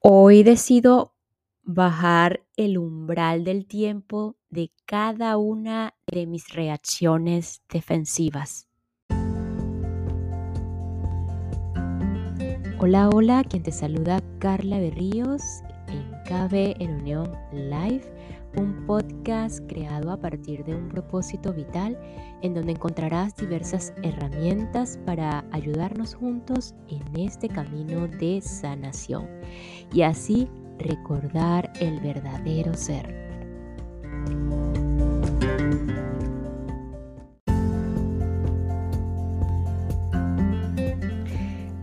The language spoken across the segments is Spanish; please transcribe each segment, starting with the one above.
Hoy decido bajar el umbral del tiempo de cada una de mis reacciones defensivas. Hola, hola, quien te saluda Carla Berríos en KB en Unión Live, un podcast creado a partir de un propósito vital en donde encontrarás diversas herramientas para ayudarnos juntos en este camino de sanación y así recordar el verdadero ser.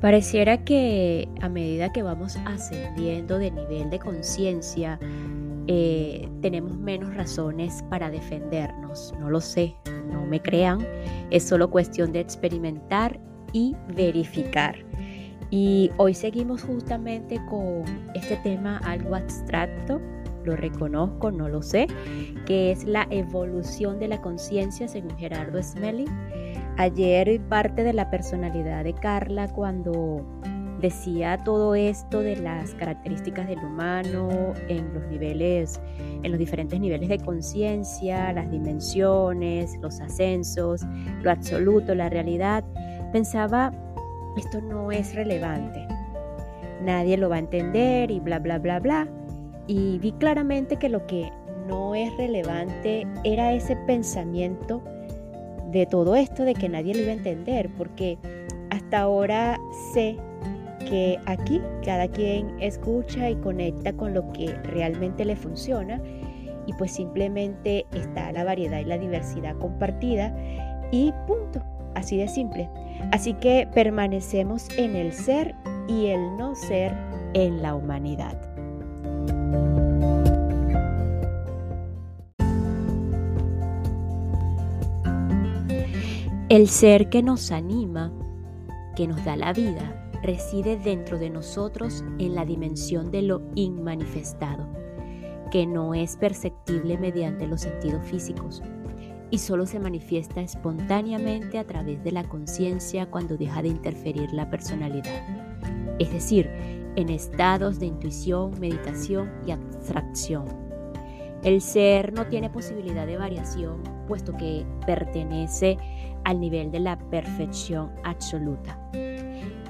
Pareciera que a medida que vamos ascendiendo de nivel de conciencia, eh, tenemos menos razones para defendernos. No lo sé, no me crean, es solo cuestión de experimentar y verificar. Y hoy seguimos justamente con este tema algo abstracto, lo reconozco, no lo sé, que es la evolución de la conciencia según Gerardo Smelling. Ayer parte de la personalidad de Carla cuando decía todo esto de las características del humano en los niveles, en los diferentes niveles de conciencia, las dimensiones, los ascensos, lo absoluto, la realidad, pensaba, esto no es relevante, nadie lo va a entender y bla, bla, bla, bla. Y vi claramente que lo que no es relevante era ese pensamiento de todo esto de que nadie lo iba a entender, porque hasta ahora sé que aquí cada quien escucha y conecta con lo que realmente le funciona y pues simplemente está la variedad y la diversidad compartida y punto, así de simple. Así que permanecemos en el ser y el no ser en la humanidad. El ser que nos anima, que nos da la vida, reside dentro de nosotros en la dimensión de lo inmanifestado, que no es perceptible mediante los sentidos físicos y solo se manifiesta espontáneamente a través de la conciencia cuando deja de interferir la personalidad, es decir, en estados de intuición, meditación y abstracción. El ser no tiene posibilidad de variación, puesto que pertenece al nivel de la perfección absoluta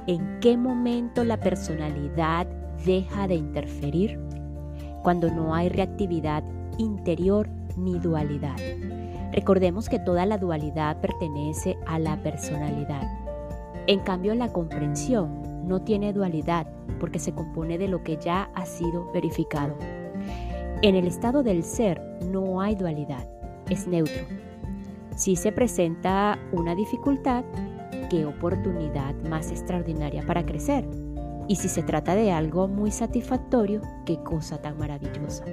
en qué momento la personalidad deja de interferir, cuando no hay reactividad interior ni dualidad. Recordemos que toda la dualidad pertenece a la personalidad. En cambio, la comprensión no tiene dualidad porque se compone de lo que ya ha sido verificado. En el estado del ser no hay dualidad, es neutro. Si se presenta una dificultad, qué oportunidad más extraordinaria para crecer. Y si se trata de algo muy satisfactorio, qué cosa tan maravillosa.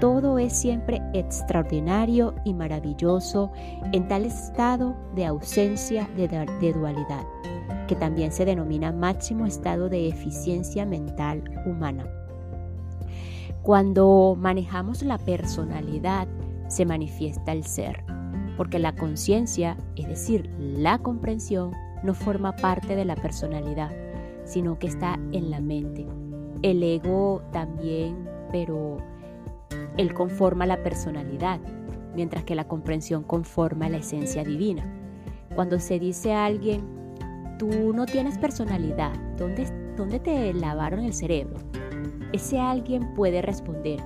Todo es siempre extraordinario y maravilloso en tal estado de ausencia de, de dualidad, que también se denomina máximo estado de eficiencia mental humana. Cuando manejamos la personalidad, se manifiesta el ser porque la conciencia, es decir, la comprensión, no forma parte de la personalidad, sino que está en la mente. El ego también, pero él conforma la personalidad, mientras que la comprensión conforma la esencia divina. Cuando se dice a alguien, tú no tienes personalidad, ¿dónde, dónde te lavaron el cerebro? Ese alguien puede responder,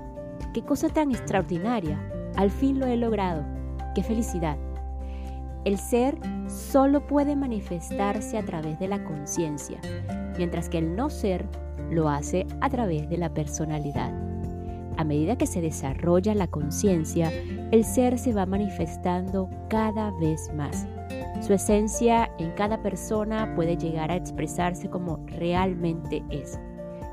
qué cosa tan extraordinaria, al fin lo he logrado ¡Qué felicidad! El ser solo puede manifestarse a través de la conciencia, mientras que el no ser lo hace a través de la personalidad. A medida que se desarrolla la conciencia, el ser se va manifestando cada vez más. Su esencia en cada persona puede llegar a expresarse como realmente es.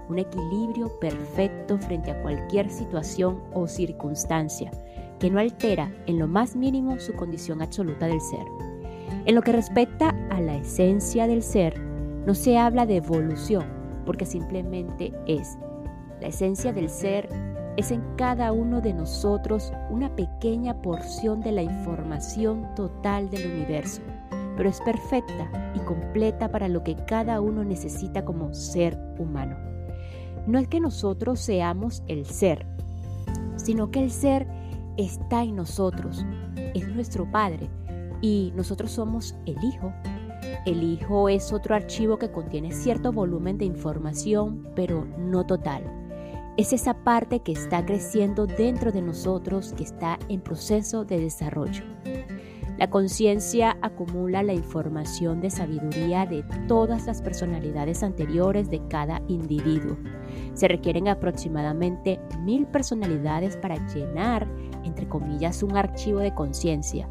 Un equilibrio perfecto frente a cualquier situación o circunstancia que no altera en lo más mínimo su condición absoluta del ser. En lo que respecta a la esencia del ser, no se habla de evolución, porque simplemente es. La esencia del ser es en cada uno de nosotros una pequeña porción de la información total del universo, pero es perfecta y completa para lo que cada uno necesita como ser humano. no es que nosotros seamos el ser, sino que el ser está en nosotros, es nuestro Padre y nosotros somos el Hijo. El Hijo es otro archivo que contiene cierto volumen de información, pero no total. Es esa parte que está creciendo dentro de nosotros, que está en proceso de desarrollo. La conciencia acumula la información de sabiduría de todas las personalidades anteriores de cada individuo. Se requieren aproximadamente mil personalidades para llenar, entre comillas, un archivo de conciencia.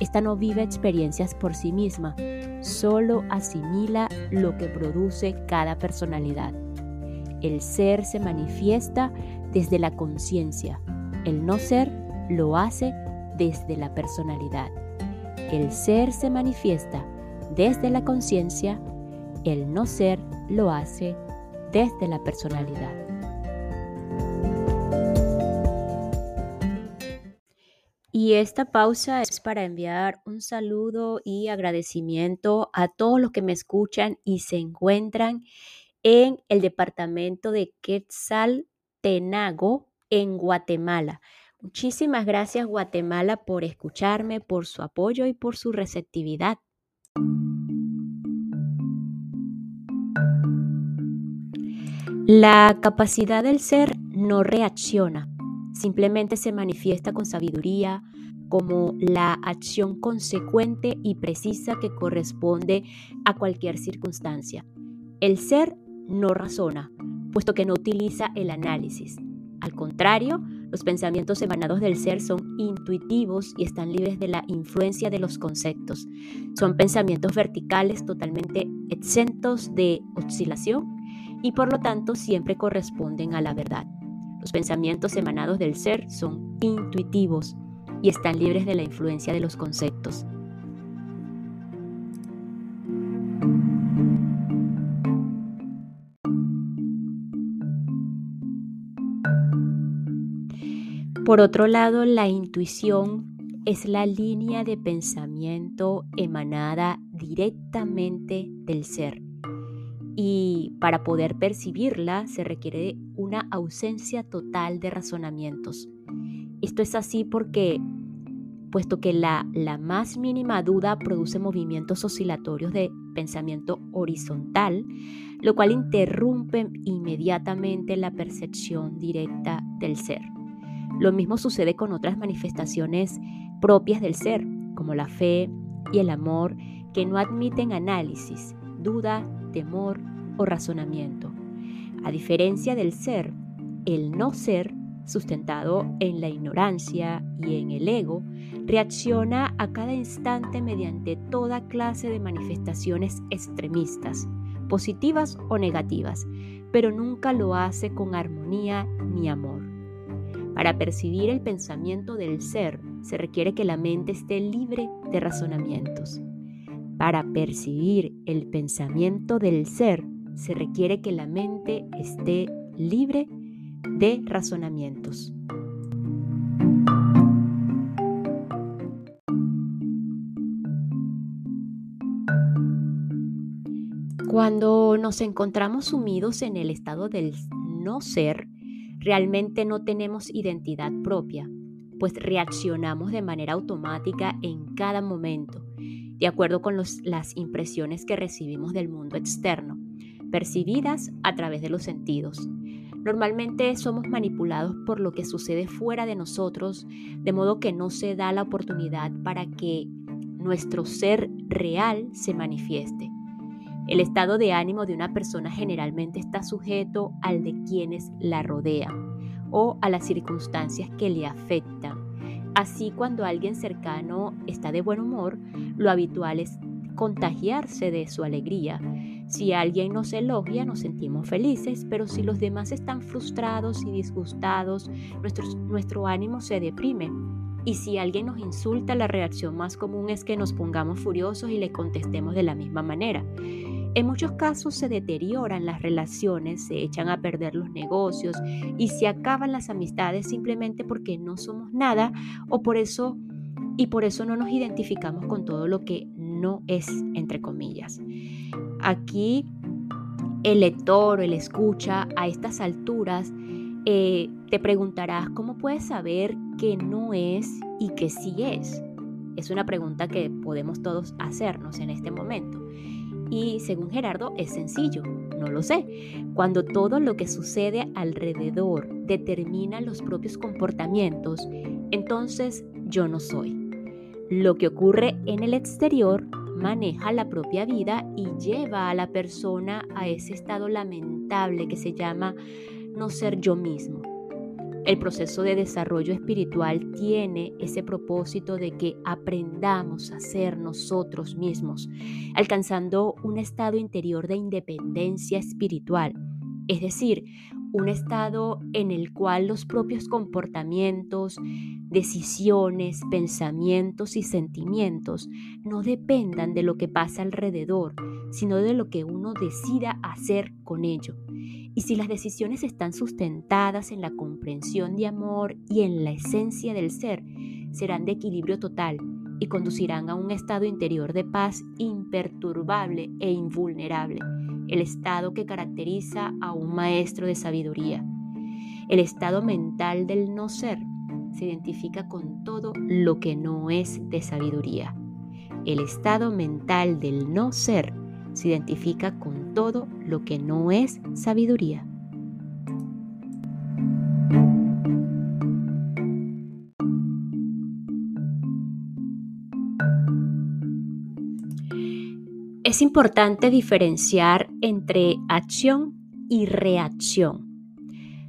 Esta no vive experiencias por sí misma, solo asimila lo que produce cada personalidad. El ser se manifiesta desde la conciencia, el no ser lo hace desde la personalidad. El ser se manifiesta desde la conciencia, el no ser lo hace desde la personalidad. Y esta pausa es para enviar un saludo y agradecimiento a todos los que me escuchan y se encuentran en el departamento de Quetzaltenango, en Guatemala. Muchísimas gracias Guatemala por escucharme, por su apoyo y por su receptividad. La capacidad del ser no reacciona, simplemente se manifiesta con sabiduría como la acción consecuente y precisa que corresponde a cualquier circunstancia. El ser no razona, puesto que no utiliza el análisis. Al contrario, los pensamientos emanados del ser son intuitivos y están libres de la influencia de los conceptos. Son pensamientos verticales totalmente exentos de oscilación y por lo tanto siempre corresponden a la verdad. Los pensamientos emanados del ser son intuitivos y están libres de la influencia de los conceptos. Por otro lado, la intuición es la línea de pensamiento emanada directamente del ser y para poder percibirla se requiere una ausencia total de razonamientos. Esto es así porque, puesto que la, la más mínima duda produce movimientos oscilatorios de pensamiento horizontal, lo cual interrumpe inmediatamente la percepción directa del ser. Lo mismo sucede con otras manifestaciones propias del ser, como la fe y el amor, que no admiten análisis, duda temor o razonamiento. A diferencia del ser, el no ser, sustentado en la ignorancia y en el ego, reacciona a cada instante mediante toda clase de manifestaciones extremistas, positivas o negativas, pero nunca lo hace con armonía ni amor. Para percibir el pensamiento del ser, se requiere que la mente esté libre de razonamientos. Para percibir el pensamiento del ser se requiere que la mente esté libre de razonamientos. Cuando nos encontramos sumidos en el estado del no ser, realmente no tenemos identidad propia, pues reaccionamos de manera automática en cada momento de acuerdo con las impresiones que recibimos del mundo externo, percibidas a través de los sentidos. Normalmente somos manipulados por lo que sucede fuera de nosotros, de modo que no se da la oportunidad para que nuestro ser real se manifieste. El estado de ánimo de una persona generalmente está sujeto al de quienes la rodean o a las circunstancias que le afectan Así cuando alguien cercano está de buen humor, lo habitual es contagiarse de su alegría. Si alguien nos elogia, nos sentimos felices, pero si los demás están frustrados y disgustados, nuestro, nuestro ánimo se deprime. Y si alguien nos insulta, la reacción más común es que nos pongamos furiosos y le contestemos de la misma manera. En muchos casos se deterioran las relaciones, se echan a perder los negocios y se acaban las amistades simplemente porque no somos nada o por eso y por eso no nos identificamos con todo lo que no es entre comillas. Aquí El lector o el escucha a estas alturas eh, te preguntarás cómo puedes saber que no es y que sí es. Es una pregunta que podemos todos hacernos en este momento. Y según Gerardo es sencillo, no lo sé. Cuando todo lo que sucede alrededor determina los propios comportamientos, entonces yo no soy. Lo que ocurre en el exterior maneja la propia vida y lleva a la persona a ese estado lamentable que se llama no ser yo mismo. El proceso de desarrollo espiritual tiene ese propósito de que aprendamos a ser nosotros mismos, alcanzando un estado interior de independencia espiritual, es decir, un estado en el cual los propios comportamientos, decisiones, pensamientos y sentimientos no dependan de lo que pasa alrededor, sino de lo que uno decida hacer con ello. Y si las decisiones están sustentadas en la comprensión de amor y en la esencia del ser, serán de equilibrio total y conducirán a un estado interior de paz imperturbable e invulnerable, el estado que caracteriza a un maestro de sabiduría. El estado mental del no ser se identifica con todo lo que no es de sabiduría. El estado mental del no ser se identifica con todo lo que no es sabiduría. Es importante diferenciar entre acción y reacción.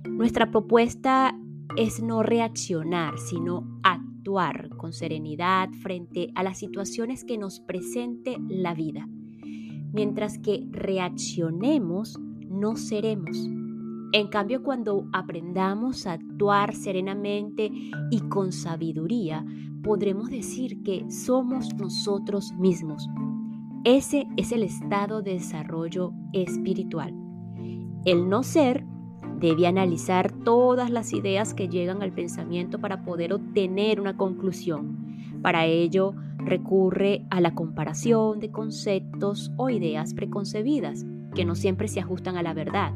Nuestra propuesta es no reaccionar, sino actuar con serenidad frente a las situaciones que nos presente la vida mientras que reaccionemos, no seremos. En cambio, cuando aprendamos a actuar serenamente y con sabiduría, podremos decir que somos nosotros mismos. Ese es el estado de desarrollo espiritual. El no ser debe analizar todas las ideas que llegan al pensamiento para poder obtener una conclusión. Para ello, recurre a la comparación de conceptos o ideas preconcebidas que no siempre se ajustan a la verdad.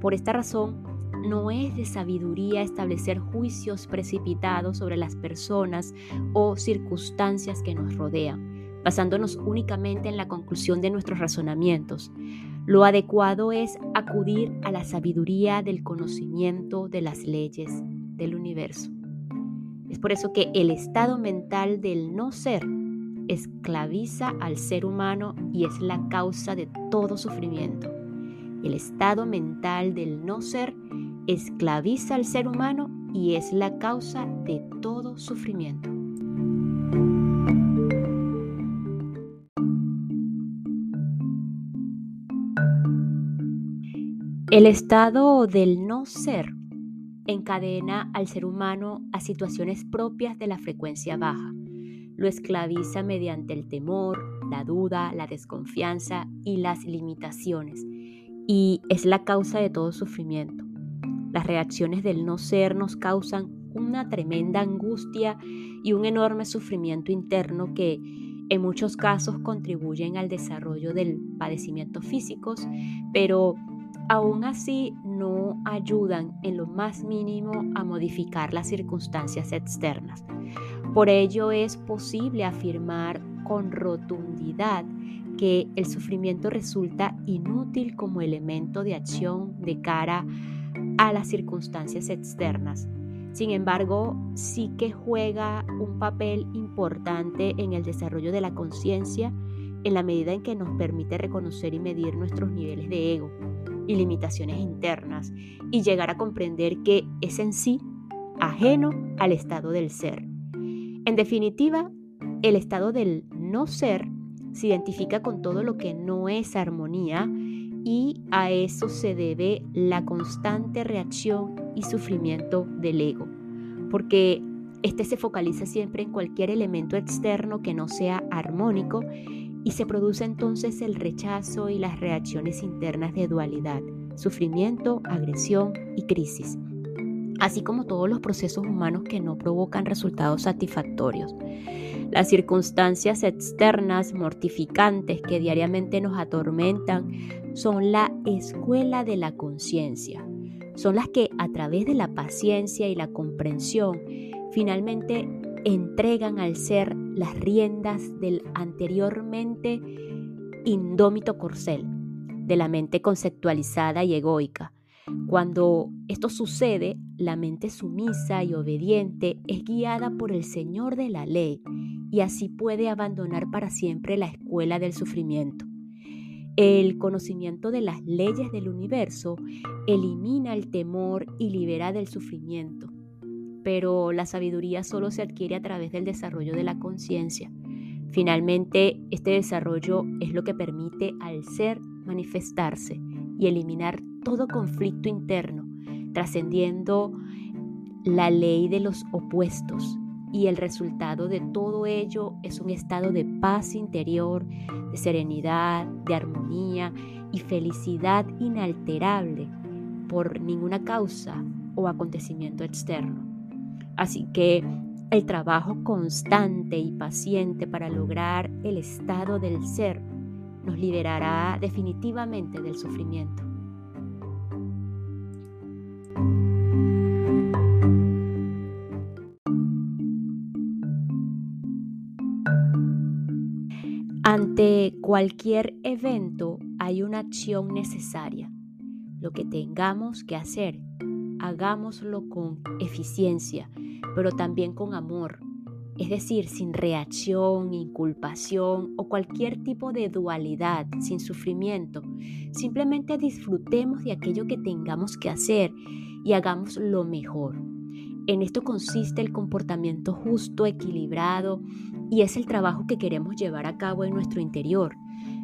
Por esta razón, no es de sabiduría establecer juicios precipitados sobre las personas o circunstancias que nos rodean, basándonos únicamente en la conclusión de nuestros razonamientos. Lo adecuado es acudir a la sabiduría del conocimiento de las leyes del universo. Es por eso que el estado mental del no ser esclaviza al ser humano y es la causa de todo sufrimiento. El estado mental del no ser esclaviza al ser humano y es la causa de todo sufrimiento. El estado del no ser encadena al ser humano a situaciones propias de la frecuencia baja lo esclaviza mediante el temor, la duda, la desconfianza y las limitaciones, y es la causa de todo sufrimiento. Las reacciones del no ser nos causan una tremenda angustia y un enorme sufrimiento interno que en muchos casos contribuyen al desarrollo del padecimiento físicos, pero aún así no ayudan en lo más mínimo a modificar las circunstancias externas. Por ello es posible afirmar con rotundidad que el sufrimiento resulta inútil como elemento de acción de cara a las circunstancias externas. Sin embargo, sí que juega un papel importante en el desarrollo de la conciencia en la medida en que nos permite reconocer y medir nuestros niveles de ego y limitaciones internas y llegar a comprender que es en sí ajeno al estado del ser. En definitiva, el estado del no ser se identifica con todo lo que no es armonía y a eso se debe la constante reacción y sufrimiento del ego, porque este se focaliza siempre en cualquier elemento externo que no sea armónico y se produce entonces el rechazo y las reacciones internas de dualidad, sufrimiento, agresión y crisis. así como todos los procesos humanos que no provocan resultados satisfactorios. Las circunstancias externas mortificantes que diariamente nos atormentan son la escuela de la conciencia. Son las que a través de la paciencia y la comprensión finalmente entregan al ser las riendas del anteriormente indómito corcel, de la mente conceptualizada y egoica. Cuando esto sucede, la mente sumisa y obediente es guiada por el Señor de la ley y así puede abandonar para siempre la escuela del sufrimiento. El conocimiento de las leyes del universo elimina el temor y libera del sufrimiento, pero la sabiduría solo se adquiere a través del desarrollo de la conciencia. Finalmente, este desarrollo es lo que permite al ser manifestarse y eliminar todo conflicto interno, trascendiendo la ley de los opuestos y el resultado de todo ello es un estado de paz interior, de serenidad, de armonía y felicidad inalterable por ninguna causa o acontecimiento externo. Así que el trabajo constante y paciente para lograr el estado del ser nos liberará definitivamente del sufrimiento. Ante cualquier evento hay una acción necesaria. Lo que tengamos que hacer, hagámoslo con eficiencia, pero también con amor, es decir, sin reacción, inculpación o cualquier tipo de dualidad, sin sufrimiento. Simplemente disfrutemos de aquello que tengamos que hacer y hagamos lo mejor. En esto consiste el comportamiento justo, equilibrado y es el trabajo que queremos llevar a cabo en nuestro interior,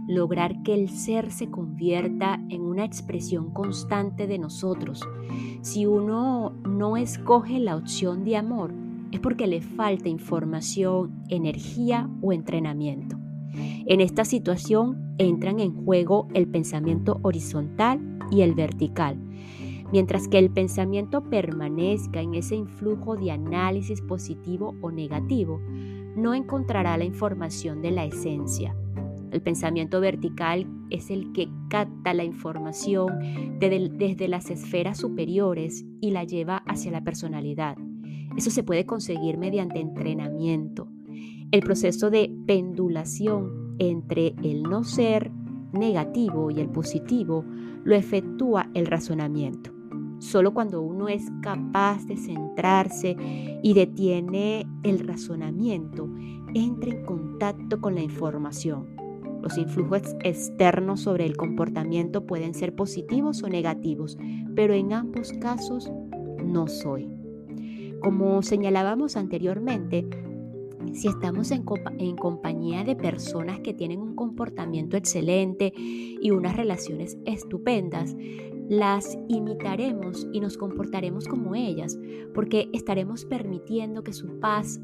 lograr que el ser se convierta en una expresión constante de nosotros. Si uno no escoge la opción de amor, es porque le falta información, energía o entrenamiento. En esta situación entran en juego el pensamiento horizontal y el vertical Mientras que el pensamiento permanezca en ese influjo de análisis positivo o negativo, no encontrará la información de la esencia. El pensamiento vertical es el que capta la información desde, las esferas superiores y la lleva hacia la personalidad. Eso se puede conseguir mediante entrenamiento. El proceso de pendulación entre el no ser negativo y el positivo lo efectúa el razonamiento. Solo cuando uno es capaz de centrarse y detiene el razonamiento, entra en contacto con la información. Los influjos externos sobre el comportamiento pueden ser positivos o negativos, pero en ambos casos no soy. Como señalábamos anteriormente, si estamos en, compañía de personas que tienen un comportamiento excelente y unas relaciones estupendas, las imitaremos y nos comportaremos como ellas, porque estaremos permitiendo que su paz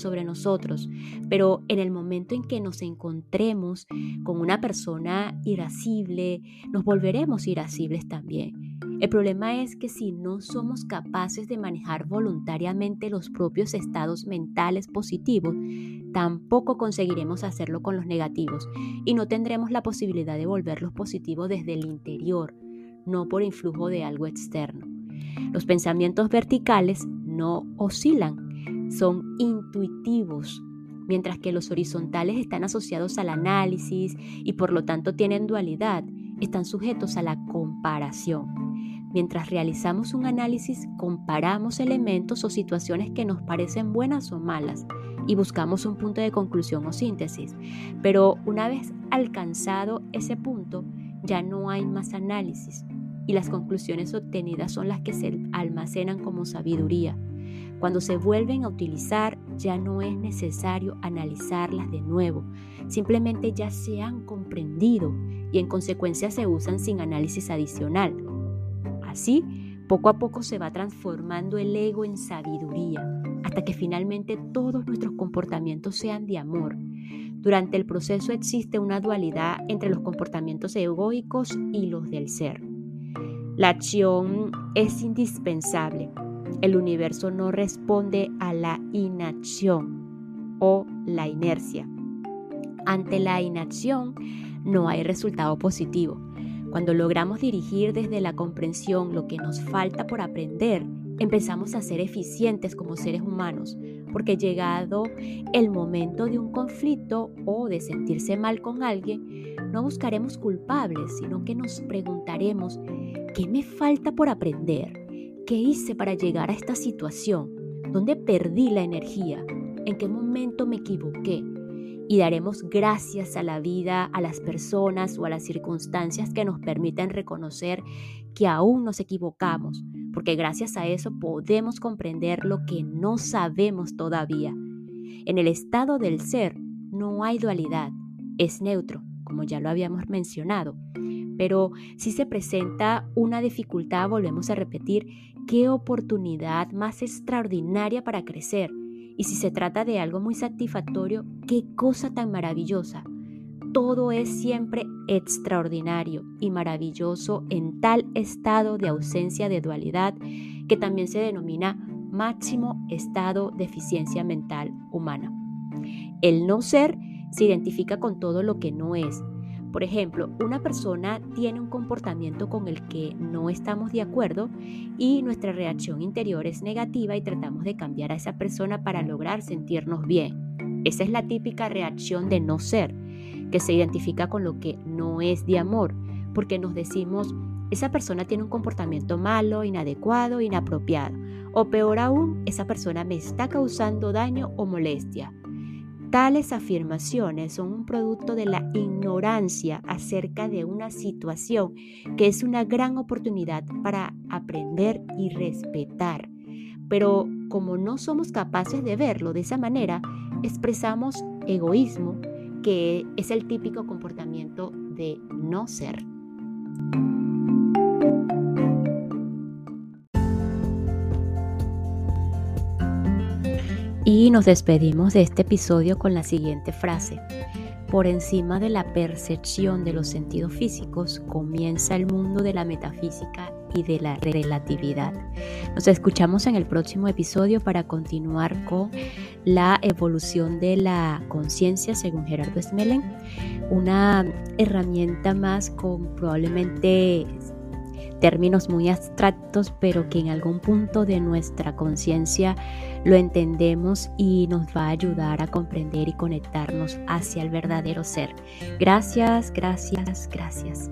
sobre nosotros. Pero en el momento en que nos encontremos con una persona irascible, nos volveremos irascibles también. El problema es que si no somos capaces de manejar voluntariamente los propios estados mentales positivos, tampoco conseguiremos hacerlo con los negativos y no tendremos la posibilidad de volverlos positivos desde el interior no por influjo de algo externo. Los pensamientos verticales no oscilan, son intuitivos, mientras que los horizontales están asociados al análisis y por lo tanto tienen dualidad, están sujetos a la comparación. Mientras realizamos un análisis, comparamos elementos o situaciones que nos parecen buenas o malas y buscamos un punto de conclusión o síntesis. Pero una vez alcanzado ese punto, ya no hay más análisis y las conclusiones obtenidas son las que se almacenan como sabiduría. Cuando se vuelven a utilizar ya no es necesario analizarlas de nuevo, simplemente ya se han comprendido y en consecuencia se usan sin análisis adicional. Así, poco a poco se va transformando el ego en sabiduría, hasta que finalmente todos nuestros comportamientos sean de amor, durante el proceso existe una dualidad entre los comportamientos egoicos y los del ser. La acción es indispensable, el universo no responde a la inacción o la inercia. Ante la inacción no hay resultado positivo. Cuando logramos dirigir desde la comprensión lo que nos falta por aprender, empezamos a ser eficientes como seres humanos, porque llegado el momento de un conflicto o de sentirse mal con alguien, no buscaremos culpables, sino que nos preguntaremos, ¿qué me falta por aprender? ¿Qué hice para llegar a esta situación? ¿Dónde perdí la energía? ¿En qué momento me equivoqué? y daremos gracias a la vida, a las personas o a las circunstancias que nos permiten reconocer que aún nos equivocamos, porque gracias a eso podemos comprender lo que no sabemos todavía. En el estado del ser no hay dualidad, es neutro, como ya lo habíamos mencionado. Pero si se presenta una dificultad, volvemos a repetir, qué oportunidad más extraordinaria para crecer y si se trata de algo muy satisfactorio, qué cosa tan maravillosa. Todo es siempre extraordinario y maravilloso en tal estado de ausencia de dualidad que también se denomina máximo estado de eficiencia mental humana. El no ser se identifica con todo lo que no es, por ejemplo, una persona tiene un comportamiento con el que no estamos de acuerdo y nuestra reacción interior es negativa y tratamos de cambiar a esa persona para lograr sentirnos bien. Esa es la típica reacción de no ser, que se identifica con lo que no es de amor, porque nos decimos, esa persona tiene un comportamiento malo, inadecuado, inapropiado, o peor aún, esa persona me está causando daño o molestia. Tales afirmaciones son un producto de la ignorancia acerca de una situación que es una gran oportunidad para aprender y respetar. Pero como no somos capaces de verlo de esa manera, expresamos egoísmo, que es el típico comportamiento de no ser. Y nos despedimos de este episodio con la siguiente frase. Por encima de la percepción de los sentidos físicos comienza el mundo de la metafísica y de la relatividad. Nos escuchamos en el próximo episodio para continuar con la evolución de la conciencia según Gerardo Smelen, una herramienta más con probablemente términos muy abstractos, pero que en algún punto de nuestra conciencia lo entendemos y nos va a ayudar a comprender y conectarnos hacia el verdadero ser. Gracias, gracias, gracias.